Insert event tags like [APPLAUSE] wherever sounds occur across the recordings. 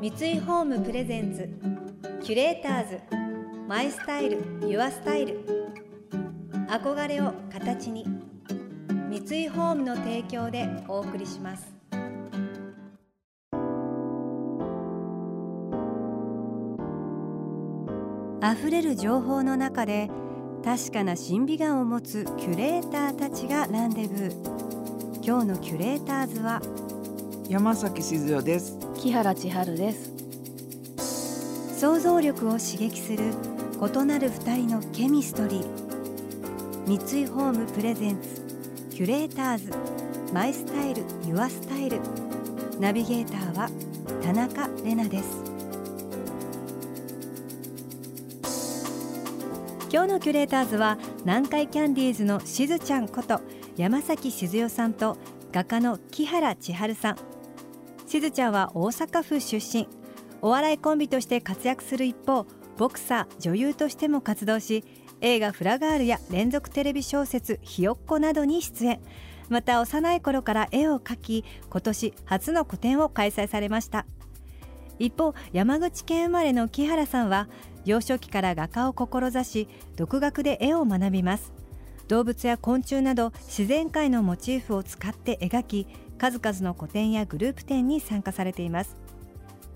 三井ホームプレゼンツキュレーターズマイスタイルユアスタイル。憧れを形に三井ホームの提供でお送りします。溢れる情報の中で確かな審美眼を持つキュレーターたちがランデブー。今日のキュレーターズは山崎静代です。木原千春です。想像力を刺激する異なる二人のケミストリー。三井ホームプレゼンツキュレーターズ。マイスタイルユアスタイル。ナビゲーターは田中れなです。今日のキュレーターズは南海キャンディーズのしずちゃんこと山崎静代さんと画家の木原千春さん。しずちゃんは大阪府出身。お笑いコンビとして活躍する一方ボクサー女優としても活動し映画「フラガール」や連続テレビ小説「ひよっこ」などに出演。また幼い頃から絵を描き今年初の個展を開催されました。一方山口県生まれの木原さんは幼少期から画家を志し独学で絵を学びます。動物や昆虫など自然界のモチーフを使って描き数々の個展やグループ展に参加されています。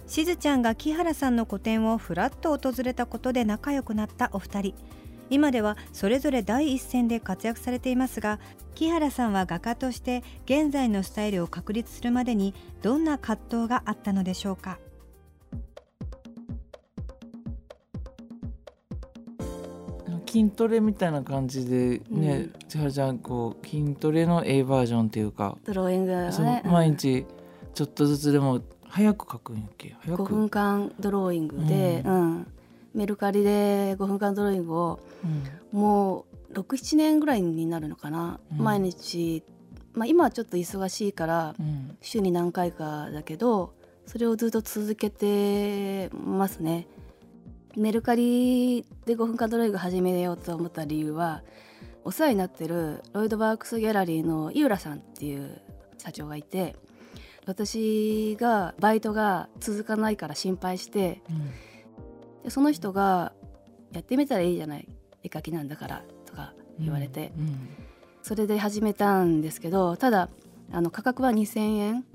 しずちゃんが木原さんの個展をふらっと訪れたことで仲良くなったお二人。今ではそれぞれ第一線で活躍されていますが木原さんは画家として現在のスタイルを確立するまでにどんな葛藤があったのでしょうか？筋トレみたいな感じでね、千春ちゃんこう筋トレの A バージョンっていうかドローイングね。毎日ちょっとずつでも早く描くんやっけ？早5く分間ドローイングで、ううん。メルカリで5分間ドローイングをうん。もう67年ぐらいになるのかな、うん。毎日、まあ、今はちょっと忙しいからうん。週に何回かだけどそれをずっと続けてますね。メルカリで5分間ドローイング始めようと思った理由はお世話になってるロイド・バークスギャラリーの井浦さんっていう社長がいて私がバイトが続かないから心配してでその人が「やってみたらいいじゃない絵描きなんだから」とか言われて、うんそれで始めたんですけどただあの価格は2,000円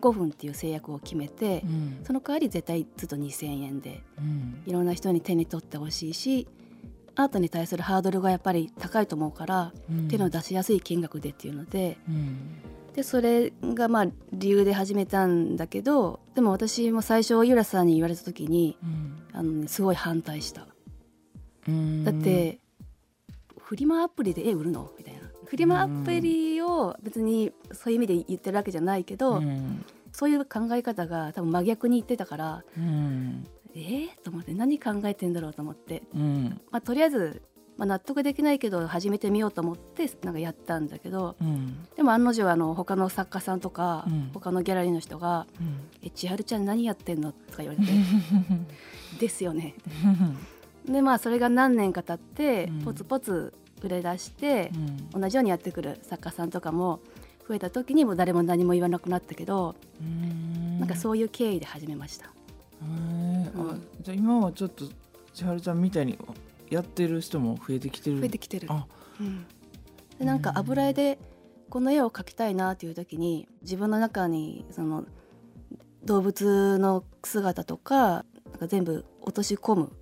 5分っていう制約を決めてう、ん。その代わり絶対ずっと2,000円でうん。いろんな人に手に取ってほしいしアートに対するハードルがやっぱり高いと思うから、うん。手の出しやすい金額でっていうのでうん。でそれがまあ理由で始めたんだけどでも私も最初ユラさんに言われた時にうん。あの、ね、すごい反対した。うん。だってフリマアプリで絵売るの？みフリマアプリを別にそういう意味で言ってるわけじゃないけど、うん。そういう考え方が多分真逆に言ってたからうん。えー、と思って何考えてんだろうと思って、うん。まあ、とりあえず、まあ、納得できないけど始めてみようと思ってなんかやったんだけどうん。でも案の定あの他の作家さんとか、うん。他のギャラリーの人がうん「え千春ちゃん何やってんの?」とか言われて「ですよね」でまあそれが何年か経ってうん。ポツポツ売れ出してう、ん。同じようにやってくる作家さんとかも増えた時にもう誰も何も言わなくなったけど、うん。なんかそういう経緯で始めました。へえあじゃあ今はちょっと千春ちゃんみたいにやってる人も増えてきてる。増えてきてる。あ。うん。でなんか油絵でこの絵を描きたいなっていう時に自分の中にその動物の姿とかなんか全部落とし込む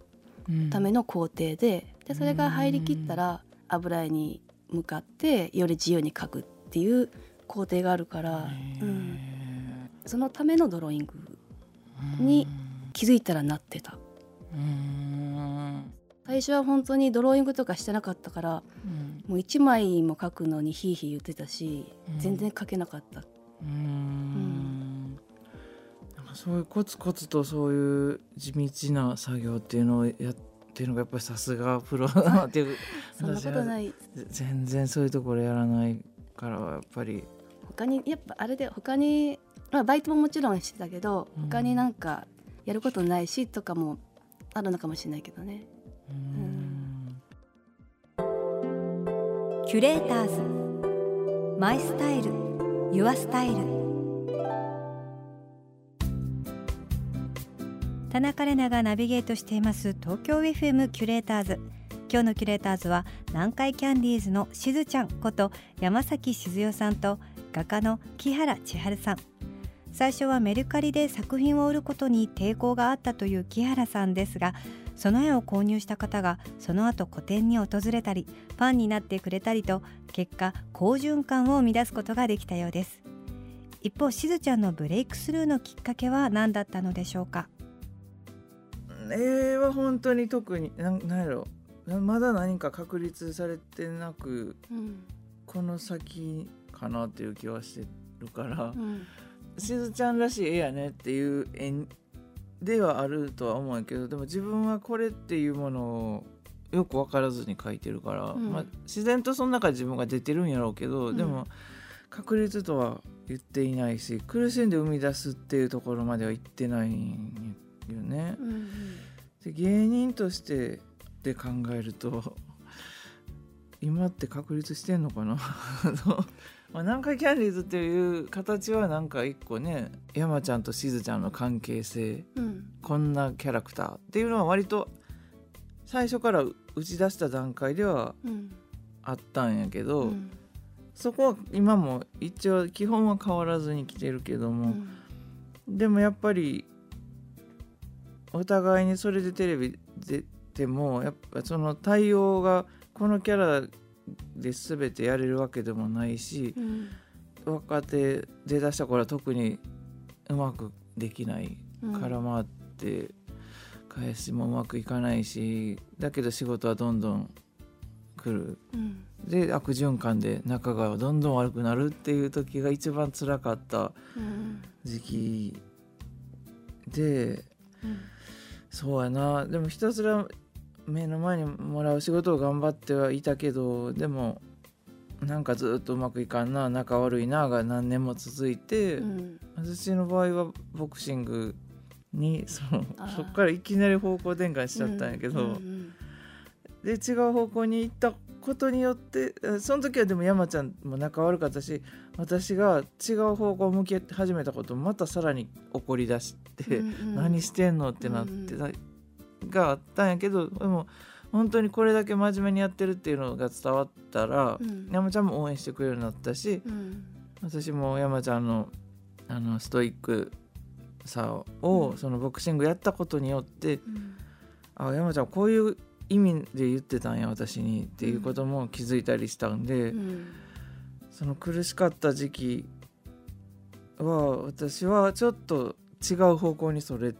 うん。ための工程ででそれが入りきったら油絵に向かってより自由に描くっていう工程があるから、うん、そのためのドローイングに気づいたらなってた。うん。最初は本当にドローイングとかしてなかったからうん。もう1枚も描くのにヒーヒー言ってたし、うん。全然描けなかった。うん。なんかそういうコツコツとそういう地道な作業っていうのをやってるのがやっぱりさすがプロだなっていう [LAUGHS] そんなことない。い全然そういうところやらないからやっぱり。他にやっぱあれで他に、まあ、バイトももちろんしてたけどうん。他になんかやることないしとかもあるのかもしれないけどね。うん。キュレーターズ。マイスタイル。ユアスタイル田中玲奈がナビゲートしています東京 FM キュレーターズ。今日のキュレーターズは南海キャンディーズのしずちゃんこと山崎静代さんと画家の木原千春さん。最初はメルカリで作品を売ることに抵抗があったという木原さんですがその絵を購入した方がその後個展に訪れたりファンになってくれたりと結果好循環を生み出すことができたようです。一方しずちゃんのブレイクスルーのきっかけは何だったのでしょうか？絵は本当に特になんなんやろ。まだ何か確立されてなくうんこの先かなっていう気はしてるからうん。しずちゃんらしい絵やねっていう絵ではあるとは思うけどでも自分はこれっていうものをよく分からずに描いてるから、うん。まあ、自然とその中で自分が出てるんやろうけど、うん。でも確率とは言っていないし苦しんで生み出すっていうところまでは言ってないんよね。うんで芸人としてで考えると今って確立してんのかな？[LAUGHS] まあ南海キャンディーズっていう形はなんか一個ね山ちゃんとしずちゃんの関係性うん。こんなキャラクターっていうのは割と最初から打ち出した段階ではうん。あったんやけど、うん。そこは今も一応基本は変わらずに来てるけどうも、ん。でもやっぱりお互いにそれでテレビ出てもやっぱその対応がこのキャラで全てやれるわけでもないしうん。若手出だした頃は特にうまくできないうん空回って返しもうまくいかないしだけど仕事はどんどん来る。うん。で悪循環で仲がどんどん悪くなるっていう時が一番辛かったうん。時期でうんそうやな。でもひたすら目の前にもらう仕事を頑張ってはいたけどでもなんかずっとうまくいかんな。仲悪いなが何年も続いて、うん。私の場合はボクシングにそのそっからいきなり方向転換しちゃったんやけど、うん。で違う方向に行ったことによってえその時はでも山ちゃんも仲悪かったし私が違う方向を向き始めたこともまたさらに怒り出して、うんうん。何してんのってなってた、があったんやけどでも本当にこれだけ真面目にやってるっていうのが伝わったら、うん。山ちゃんも応援してくれるようになったしうん。私も山ちゃんのあのストイックさを、うん。そのボクシングやったことによってうん。あ山ちゃんこういう意味で言ってたんや私にっていうことも気づいたりしたんで、うんその苦しかった時期は私はちょっと違う方向にそれ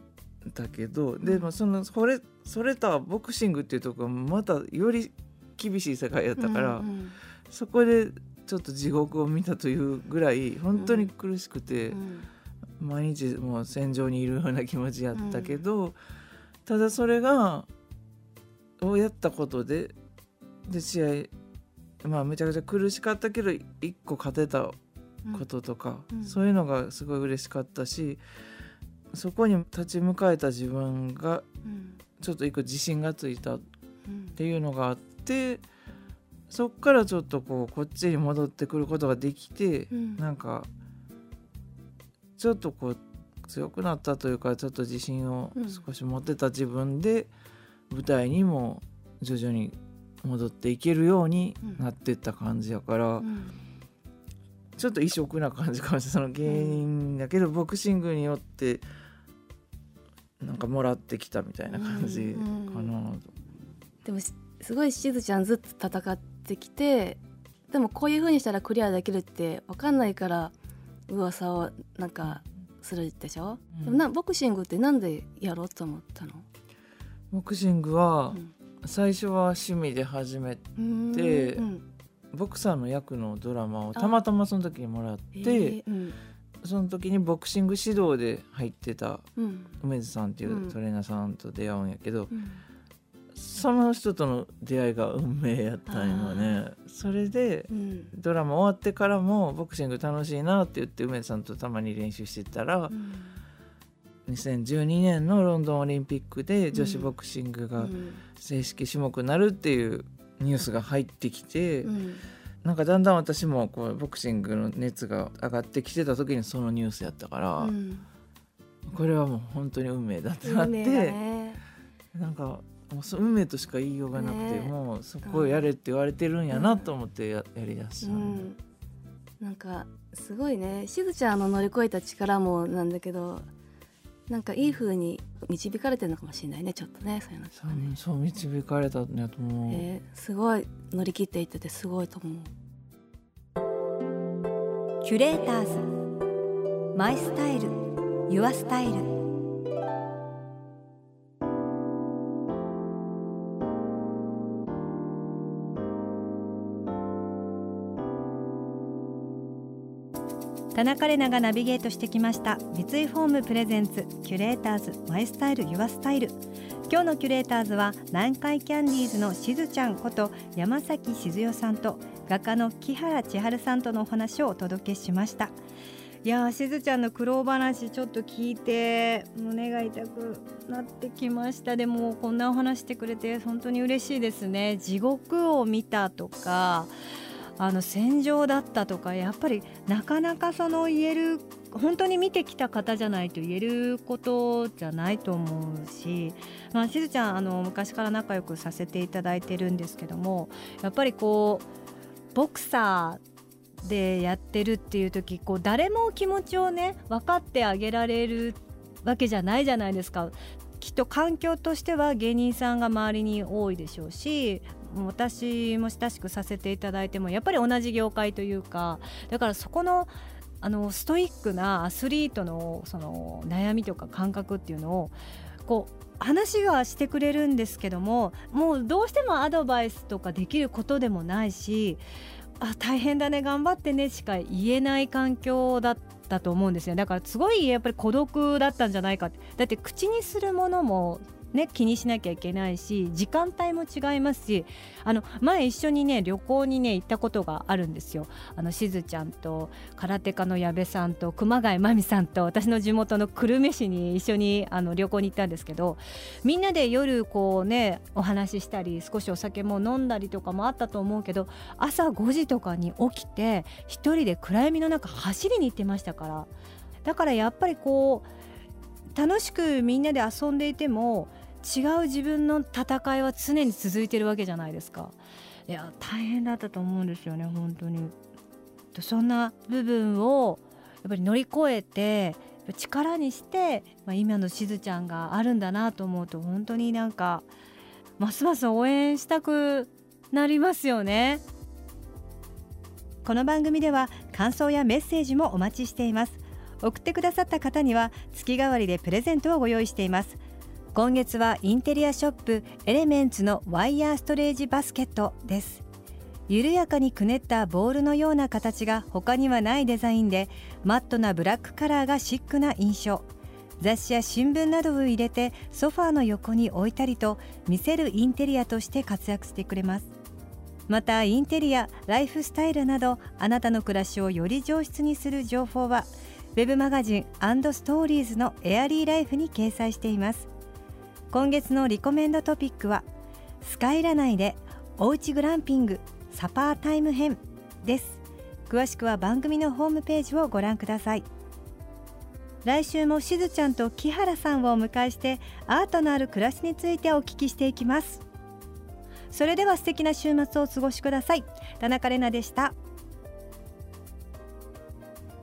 たけど、でもそのそれそれたボクシングっていうところがまたより厳しい世界やったから、うんそこでちょっと地獄を見たというぐらい本当に苦しくて。うん毎日もう戦場にいるような気持ちやったけど、ただそれがをやったことでで試合まあめちゃくちゃ苦しかったけど一個勝てたこととか、うん。そういうのがすごい嬉しかったしそこに立ち向かえた自分がうん。ちょっと一個自信がついたっうん。ていうのがあってそっからちょっとこうこっちに戻ってくることができて、うん。なんかちょっとこう強くなったというかちょっと自信をうん。少し持ってた自分で舞台にも徐々に戻っていけるようになってった感じやから、うん。ちょっと異色な感じかもしれないその芸人だけどボクシングによってなんかもらってきたみたいな感じかな。でもしすごいしずちゃんずっと戦ってきてでもこういう風にしたらクリアできるって分かんないから噂をなんかするでしょ、うん。でもなボクシングってなんでやろうと思ったの、ボクシングはうん。最初は趣味で始めうんでうん。ボクサーの役のドラマをたまたまその時にもらって、その時にボクシング指導で入ってたうん。梅津さんっていううんトレーナーさんと出会うんやけど、うん。その人との出会いが運命やったんよね。それでうん。ドラマ終わってからもボクシング楽しいなって言って梅津さんとたまに練習してたら、うん2012年のロンドンオリンピックで女子ボクシングがうん。正式種目になるっていうニュースが入ってきて、うん。なんかだんだん私もこうボクシングの熱が上がってきてた時にそのニュースやったから、うん。これはもう本当に運命だって。なって、ね。なんかもうそ運命としか言いようがなくて、ね。もうそこをやれって言われてるんやなと思ってや,、やりだした、うん、なんかすごいね。しずちゃんの乗り越えた力もなんだけどなんかいい風に導かれてるのかもしれないねちょっとねそういうのとそうかね、そう導かれたんやと思う、えーすごい乗り切っていっててすごいと思う。キュレーターズマイスタイル。ユアスタイル田中れながナビゲートしてきました。三井ホーム presents キュレーターズ My Style Your Style。今日のキュレーターズは南海キャンディーズのしずちゃんこと山崎しずよさんと画家の木原千春さんとのお話をお届けしました。いやーしずちゃんの苦労話ちょっと聞いて胸が痛くなってきました。でもこんなお話してくれて本当に嬉しいですね。地獄を見たとかあの戦場だったとかやっぱりなかなかその言える本当に見てきた方じゃないと言えることじゃないと思うし、まあ、しずちゃんあの昔から仲良くさせていただいてるんですけどもやっぱりこうボクサーでやってるっていう時こう誰も気持ちをね分かってあげられるわけじゃないじゃないですか。きっと環境としては芸人さんが周りに多いでしょうし私も親しくさせていただいてもやっぱり同じ業界というかだからそこのあのストイックなアスリートのその悩みとか感覚っていうのをこう話はしてくれるんですけどももうどうしてもアドバイスとかできることでもないしあ大変だね頑張ってねしか言えない環境だったと思うんですよ。だからすごいやっぱり孤独だったんじゃないかって。だって口にするものもね、気にしなきゃいけないし時間帯も違いますしあの前一緒にね旅行にね行ったことがあるんですよ。あのしずちゃんと空手家の矢部さんと熊谷真美さんと私の地元の久留米市に一緒にあの旅行に行ったんですけどみんなで夜こうねお話ししたり少しお酒も飲んだりとかもあったと思うけど朝5時とかに起きて一人で暗闇の中走りに行ってましたからだからやっぱりこう楽しくみんなで遊んでいても違う自分の戦いは常に続いてるわけじゃないですか。いや大変だったと思うんですよね本当に。そんな部分をやっぱり乗り越えて力にして、まあ、今のしずちゃんがあるんだなと思うと本当になんかますます応援したくなりますよね。この番組では感想やメッセージもお待ちしています。送ってくださった方には月替わりでプレゼントをご用意しています。今月はインテリアショップエレメンツのワイヤーストレージバスケットです。緩やかにくねったボールのような形が他にはないデザインでマットなブラックカラーがシックな印象。雑誌や新聞などを入れてソファーの横に置いたりと見せるインテリアとして活躍してくれます。またインテリアライフスタイルなどあなたの暮らしをより上質にする情報はウェブマガジンストーリーズのエアリーライフに掲載しています。今月のリコメンドトピックはスカイラ内でおうちグランピングサパータイム編です。詳しくは番組のホームページをご覧ください。来週もしずちゃんと木原さんをお迎えしてアートのある暮らしについてお聞きしていきます。それでは素敵な週末をお過ごしください。田中れなでした。